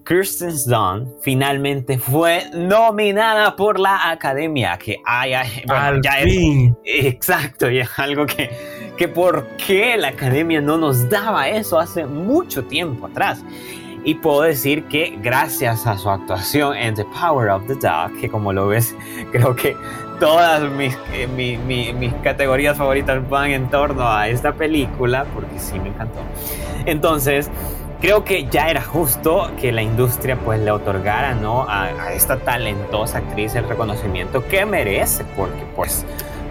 Kirsten Dunst finalmente fue nominada por la Academia, que ay, ya Es, exacto, y es algo que, que por qué la Academia no nos daba eso hace mucho tiempo atrás. Y puedo decir que gracias a su actuación en The Power of the Dog, que como lo ves, creo que todas mis, eh, mis categorías favoritas van en torno a esta película, porque sí me encantó. Entonces, creo que ya era justo que la industria pues le otorgara ¿no? a, a, esta talentosa actriz el reconocimiento que merece, porque pues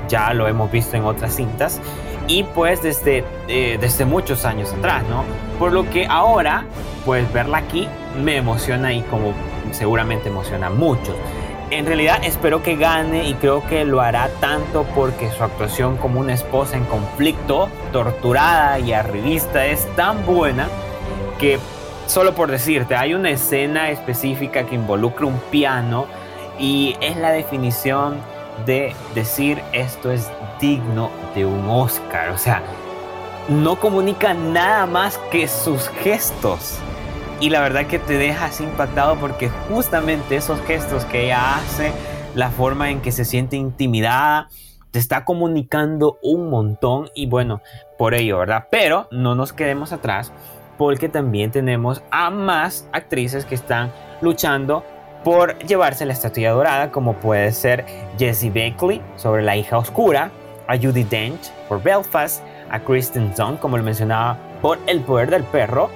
ya lo hemos visto en otras cintas y pues desde, eh, desde muchos años atrás, ¿no? Por lo que ahora, pues verla aquí me emociona y como seguramente emociona a muchos. En realidad espero que gane y creo que lo hará tanto porque su actuación como una esposa en conflicto, torturada y arribista es tan buena que, solo por decirte, hay una escena específica que involucra un piano y es la definición de decir esto es digno de un Oscar. O sea, no comunica nada más que sus gestos. Y la verdad que te dejas impactado porque justamente esos gestos que ella hace, la forma en que se siente intimidada, te está comunicando un montón y bueno, por ello, ¿verdad? Pero no nos quedemos atrás porque también tenemos a más actrices que están luchando por llevarse la estatua dorada, como puede ser Jessie Beckley sobre La hija oscura, a Judy Dench por Belfast, a Kristen Dunst, como lo mencionaba, por El poder del perro,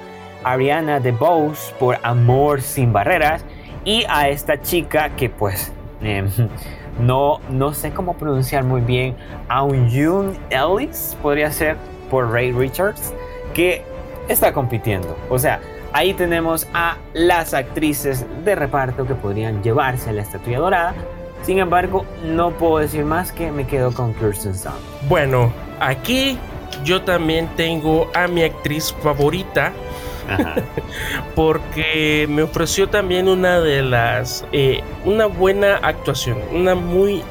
a Ariana DeBose por Amor sin barreras y a esta chica que pues em, no, no sé cómo pronunciar muy bien, a un June Ellis podría ser por Ray Richards, que está compitiendo. O sea, Ahí tenemos a las actrices de reparto que podrían llevarse la estatua dorada. Sin embargo, no puedo decir más que me quedo con Kirsten Dunst. Bueno, aquí yo también tengo a mi actriz favorita. porque me ofreció también una de las eh, una buena actuación una muy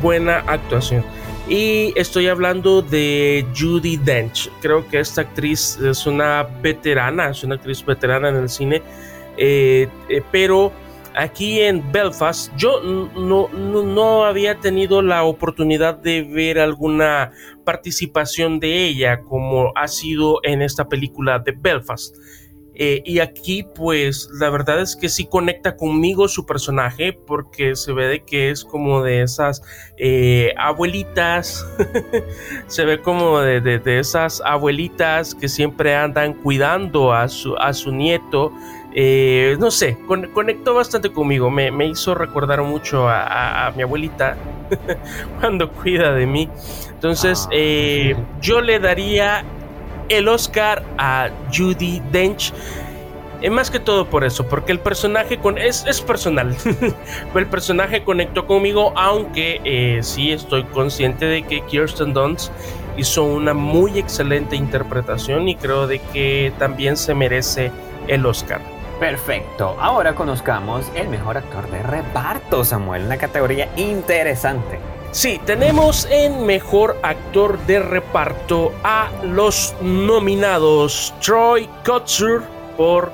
buena actuación y estoy hablando de Judy Dench. Creo que esta actriz es una veterana, es una actriz veterana en el cine. Eh, eh, pero aquí en Belfast yo no, no, no, había tenido la oportunidad de ver alguna participación de ella como ha sido en esta película de Belfast. Eh, y aquí pues la verdad es que sí conecta conmigo su personaje porque se ve de que es como de esas eh, abuelitas, se ve como de, esas abuelitas que siempre andan cuidando a su, a su nieto. Eh, no sé, conectó bastante conmigo, me, hizo recordar mucho a, mi abuelita cuando cuida de mí. Entonces, ah. yo le daría el Oscar a Judy Dench. Eh, más que todo por eso, porque el personaje con, es, es personal. el personaje conectó conmigo, aunque eh, sí estoy consciente de que Kirsten Dunst hizo una muy excelente interpretación y creo de que también se merece el Oscar. Perfecto, ahora conozcamos el mejor actor de reparto, Samuel, una categoría interesante. Sí, tenemos en mejor actor de reparto a los nominados Troy Kotsur por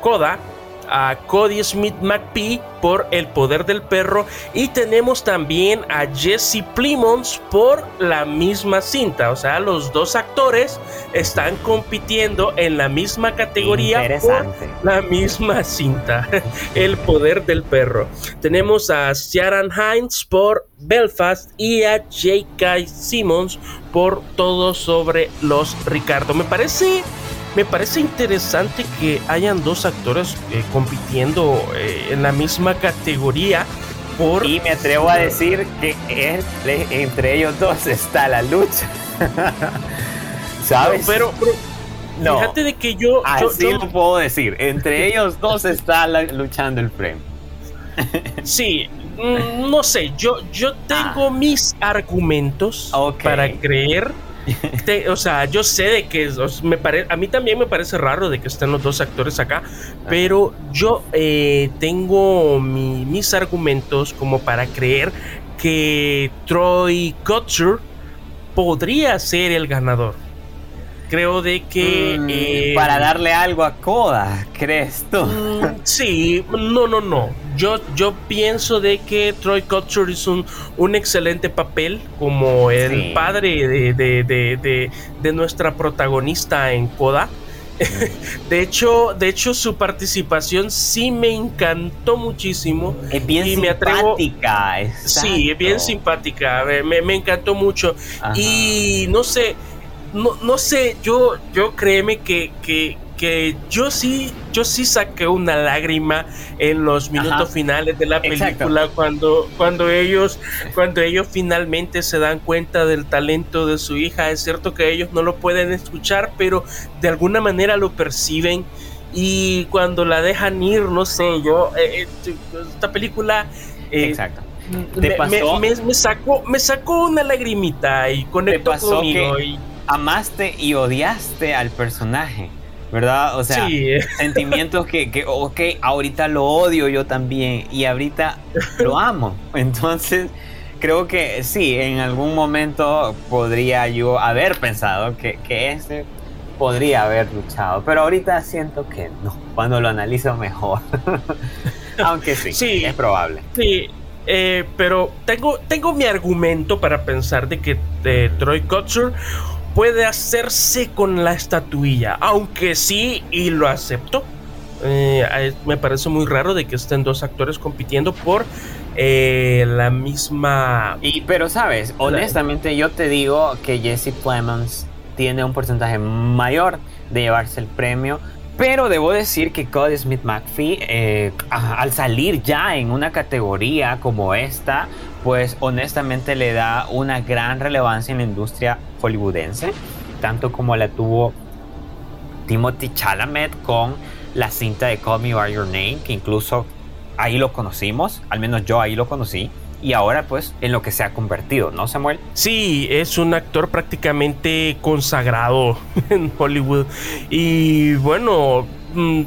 Coda, a Cody Smith McPhee por El Poder del Perro y tenemos también a Jesse Plimons por la misma cinta, o sea, los dos actores están compitiendo en la misma categoría por la misma cinta, El Poder del Perro. Tenemos a Sharon Hines por Belfast y a J.K. Simmons por Todo sobre los Ricardo. Me parece me parece interesante que hayan dos actores eh, compitiendo eh, en la misma categoría. Por... Y me atrevo a decir que entre ellos dos está la lucha. ¿Sabes? pero, no. fíjate de que yo. Así lo puedo decir. Entre ellos dos está luchando el premio. sí, mm, no sé. Yo, yo tengo ah. mis argumentos para creer o sea, yo sé de que me a mí también me parece raro de que estén los dos actores acá, pero yo eh, tengo mis argumentos como para creer que Troy Kutcher podría ser el ganador. Creo de que... Mm, eh, para darle algo a Koda, ¿crees tú? Mm, sí, no, no, no. Yo, yo pienso de que Troy Kutcher hizo un, un excelente papel como el padre de, de, de, de, nuestra protagonista en Koda. de hecho, de hecho su participación sí me encantó muchísimo. Es bien simpática. sí, es bien simpática. Me, me encantó mucho. Y no sé, no, no sé, yo, yo créeme que, que, que yo sí, yo sí saqué una lágrima en los minutos finales de la película cuando, cuando ellos, cuando ellos finalmente se dan cuenta del talento de su hija. Es cierto que ellos no lo pueden escuchar, pero de alguna manera lo perciben. Y cuando la dejan ir, no sé, yo, eh, eh, esta película. Eh, Exacto. Me, sacó, me sacó una lagrimita y conectó conmigo. Y... Amaste y odiaste al personaje. ¿Verdad? O sea, sentimientos que, que, ok, ahorita lo odio yo también y ahorita lo amo. Entonces, creo que sí, en algún momento podría yo haber pensado que, que ese podría haber luchado, pero ahorita siento que no, cuando lo analizo mejor. Aunque sí, sí, es probable. Sí, eh, pero tengo, tengo mi argumento para pensar de que de Troy Kotsur puede hacerse con la estatuilla, aunque sí, y lo acepto. Eh, me parece muy raro de que estén dos actores compitiendo por eh, la misma. Y, pero sabes, honestamente, yo te digo que Jesse Plemons tiene un porcentaje mayor de llevarse el premio. Pero debo decir que Cody Smith McPhee, eh, al salir ya en una categoría como esta, pues honestamente le da una gran relevancia en la industria hollywoodense, tanto como la tuvo Timothy Chalamet con la cinta de Call Me By Your Name, que incluso ahí lo conocimos, al menos yo ahí lo conocí. Y ahora pues en lo que se ha convertido, ¿no Samuel? Sí, es un actor prácticamente consagrado en Hollywood. Y bueno, mm,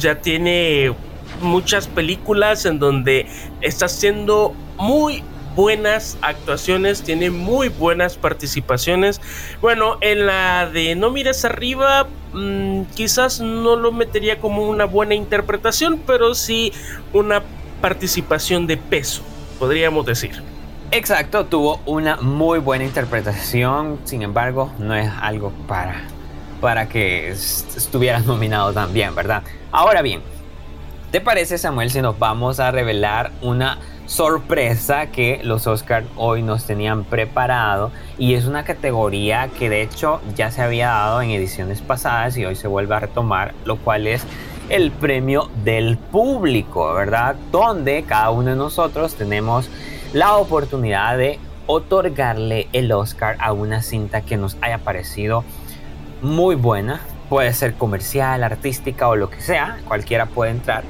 ya tiene muchas películas en donde está siendo muy buenas actuaciones, tiene muy buenas participaciones. Bueno, en la de No mires arriba, mm, quizás no lo metería como una buena interpretación, pero sí una participación de peso, podríamos decir. Exacto, tuvo una muy buena interpretación, sin embargo, no es algo para, para que estuviera nominado también, ¿verdad? Ahora bien, ¿te parece Samuel si nos vamos a revelar una sorpresa que los Oscars hoy nos tenían preparado y es una categoría que de hecho ya se había dado en ediciones pasadas y hoy se vuelve a retomar, lo cual es el premio del público, ¿verdad? Donde cada uno de nosotros tenemos la oportunidad de otorgarle el Oscar a una cinta que nos haya parecido muy buena. Puede ser comercial, artística o lo que sea, cualquiera puede entrar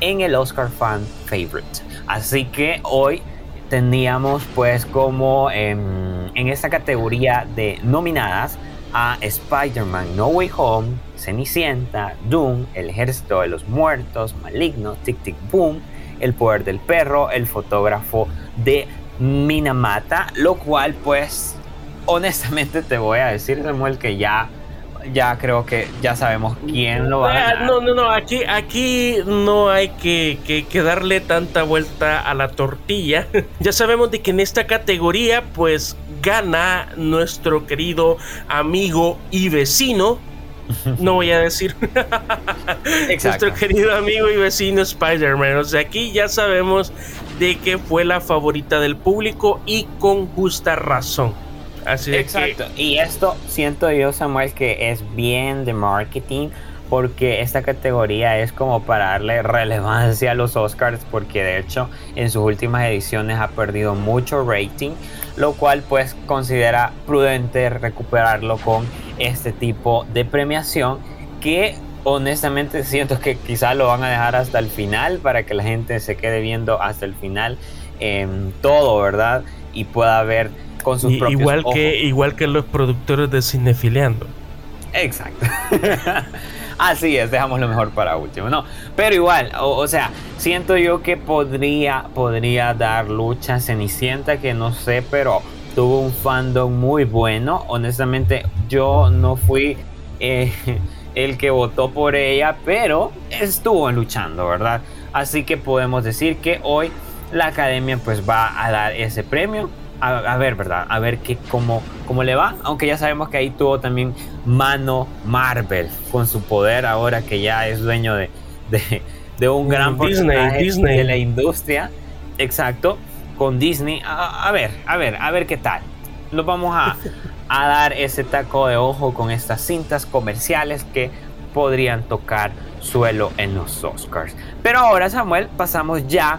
en el Oscar Fan Favorite. Así que hoy teníamos pues como en esta categoría de nominadas a Spider-Man No Way Home, Cenicienta, Doom, El Ejército de los Muertos, Maligno, Tic Tic Boom, El Poder del Perro, El Fotógrafo de Minamata, lo cual pues honestamente te voy a decir Samuel que ya ya creo que ya sabemos quién lo va a ganar. No, no, no, aquí, aquí no hay que, que, darle tanta vuelta a la tortilla. ya sabemos de que en esta categoría pues gana nuestro querido amigo y vecino. No voy a decir nuestro querido amigo y vecino Spider-Man. O sea, aquí ya sabemos de que fue la favorita del público y con justa razón. Exacto. Y esto siento yo, Samuel, que es bien de marketing porque esta categoría es como para darle relevancia a los Oscars porque de hecho en sus últimas ediciones ha perdido mucho rating lo cual pues considera prudente recuperarlo con este tipo de premiación que honestamente siento que quizá lo van a dejar hasta el final para que la gente se quede viendo hasta el final en todo verdad y pueda ver con sus propios igual que igual que los productores de Cinefiliando. Exacto. Así es, dejamos lo mejor para último, ¿no? Pero igual, o, sea, siento yo que podría, podría dar lucha Cenicienta, que no sé, pero tuvo un fandom muy bueno. Honestamente, yo no fui eh, el que votó por ella, pero estuvo luchando, ¿verdad? Así que podemos decir que hoy la academia pues va a dar ese premio a, ver, ¿verdad? A ver qué, cómo, cómo le va, aunque ya sabemos que ahí tuvo también mano Marvel con su poder ahora que ya es dueño de, de, un gran Disney, Disney. de la industria. Exacto, con Disney. A, ver, a ver, a ver qué tal. Nos vamos a, a dar ese taco de ojo con estas cintas comerciales que podrían tocar suelo en los Oscars. Pero ahora, Samuel, pasamos ya a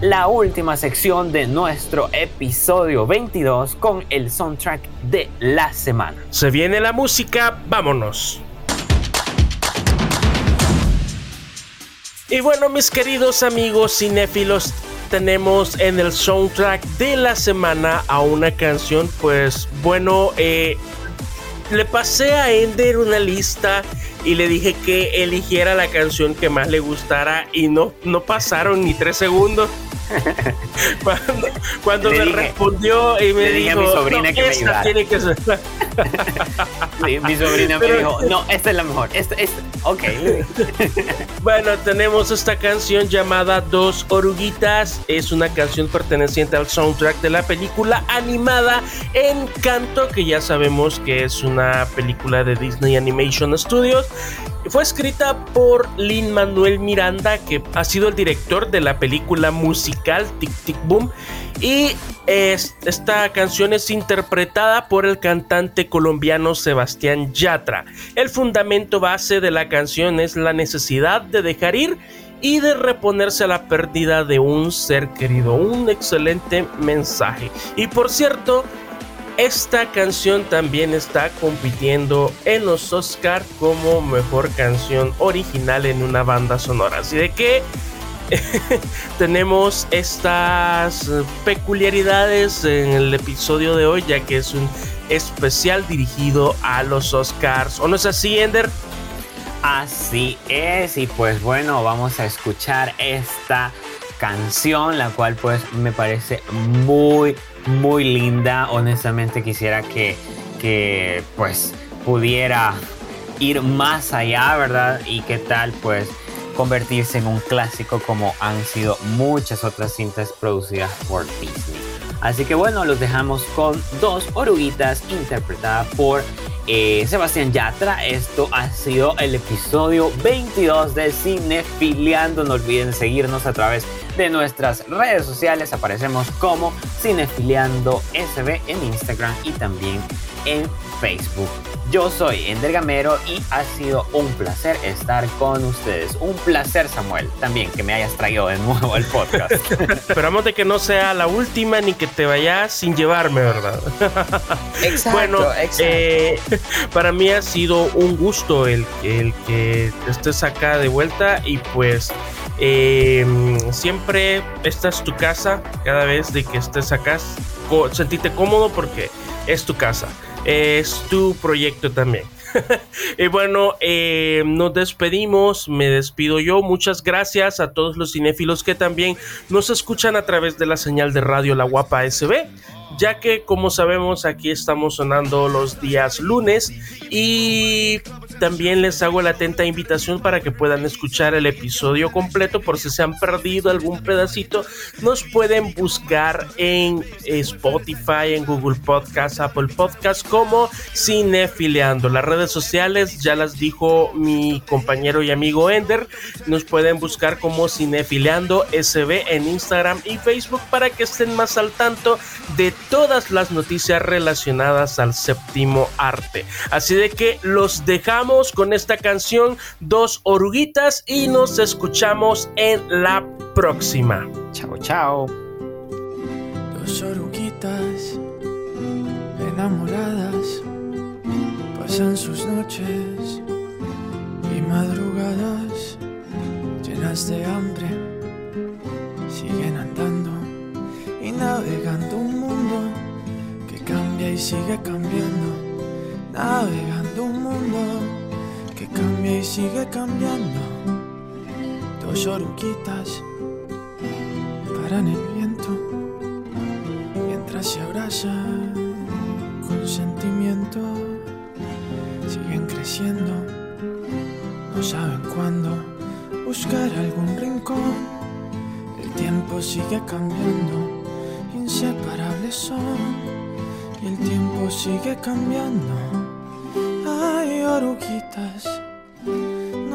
la última sección de nuestro episodio 22 con el soundtrack de la semana. Se viene la música, vámonos. Y bueno, mis queridos amigos cinéfilos, tenemos en el soundtrack de la semana a una canción, pues bueno, eh, le pasé a Ender una lista y le dije que eligiera la canción que más le gustara y no, no pasaron ni tres segundos. Cuando, me respondió y me dijo, mi sobrina que me tiene que ser. mi sobrina me dijo, no, esta es la mejor. Esta, esta. Ok. bueno, tenemos esta canción llamada Dos Oruguitas. Es una canción perteneciente al soundtrack de la película animada Encanto, que ya sabemos que es una película de Disney Animation Studios. Fue escrita por Lin Manuel Miranda, que ha sido el director de la película musical Tic Tic Boom. Y esta canción es interpretada por el cantante colombiano Sebastián Yatra. El fundamento base de la canción es la necesidad de dejar ir y de reponerse a la pérdida de un ser querido. Un excelente mensaje. Y por cierto, esta canción también está compitiendo en los Oscar como mejor canción original en una banda sonora. Así de que tenemos estas peculiaridades en el episodio de hoy, ya que es un especial dirigido a los Oscars. ¿O no es así, Ender? Así es, y pues bueno, vamos a escuchar esta canción, la cual pues me parece muy, muy linda. Honestamente quisiera que, que pues pudiera ir más allá, ¿verdad? Y qué tal pues convertirse en un clásico como han sido muchas otras cintas producidas por Disney. Así que bueno, los dejamos con dos oruguitas interpretadas por eh, Sebastián Yatra. Esto ha sido el episodio 22 de Cinefiliando. No olviden seguirnos a través de nuestras redes sociales. Aparecemos como Cinefiliando SB en Instagram y también en Facebook. Yo soy Ender Gamero y ha sido un placer estar con ustedes. Un placer, Samuel, también que me hayas traído de nuevo al podcast. Esperamos de que no sea la última ni que te vayas sin llevarme, ¿verdad? Exacto, bueno, eh, para mí ha sido un gusto el, el que estés acá de vuelta y pues eh, siempre esta es tu casa cada vez de que estés acá. Sentite cómodo porque es tu casa es tu proyecto también. y bueno, eh, nos despedimos, me despido yo. Muchas gracias a todos los cinéfilos que también nos escuchan a través de la señal de radio La Guapa SB ya que como sabemos aquí estamos sonando los días lunes y también les hago la atenta invitación para que puedan escuchar el episodio completo por si se han perdido algún pedacito nos pueden buscar en Spotify, en Google Podcast, Apple Podcast como Cinefiliando. Las redes sociales ya las dijo mi compañero y amigo Ender, nos pueden buscar como Cinefiliando SB en Instagram y Facebook para que estén más al tanto de todas las noticias relacionadas al séptimo arte. Así de que los dejamos con esta canción, Dos Oruguitas, y nos escuchamos en la próxima. Chao, chao. Dos oruguitas enamoradas pasan sus noches y madrugadas llenas de hambre, siguen andando y navegando un mundo que cambia y sigue cambiando, navegando un mundo cambia y sigue cambiando. Dos oruguitas paran el viento mientras se abrazan con sentimiento, siguen creciendo, no saben cuándo buscar algún rincón. El tiempo sigue cambiando inseparables son y el tiempo sigue cambiando. Hay oruguitas,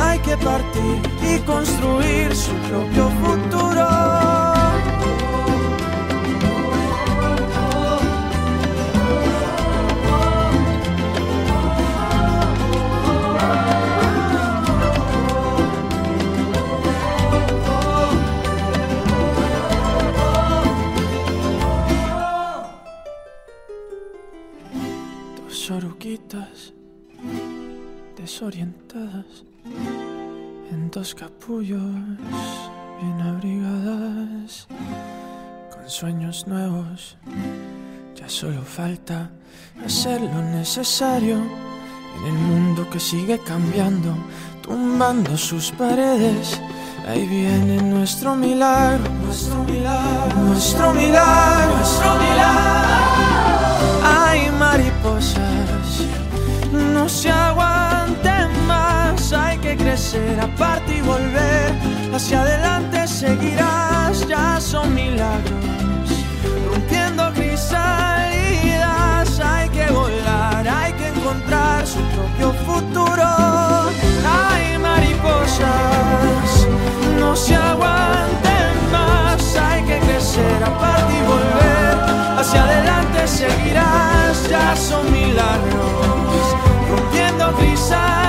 hay que partir y construir su propio futuro. Capullos bien abrigadas con sueños nuevos. Ya solo falta hacer lo necesario en el mundo que sigue cambiando, tumbando sus paredes. Ahí viene nuestro milagro, nuestro milagro, nuestro milagro, nuestro milagro. Hay mariposas, no se hay que crecer, aparte y volver, hacia adelante seguirás, ya son milagros, rompiendo salidas hay que volar, hay que encontrar su propio futuro, hay mariposas, no se aguanten más, hay que crecer, aparte y volver, hacia adelante seguirás, ya son milagros. Rompiendo crisales.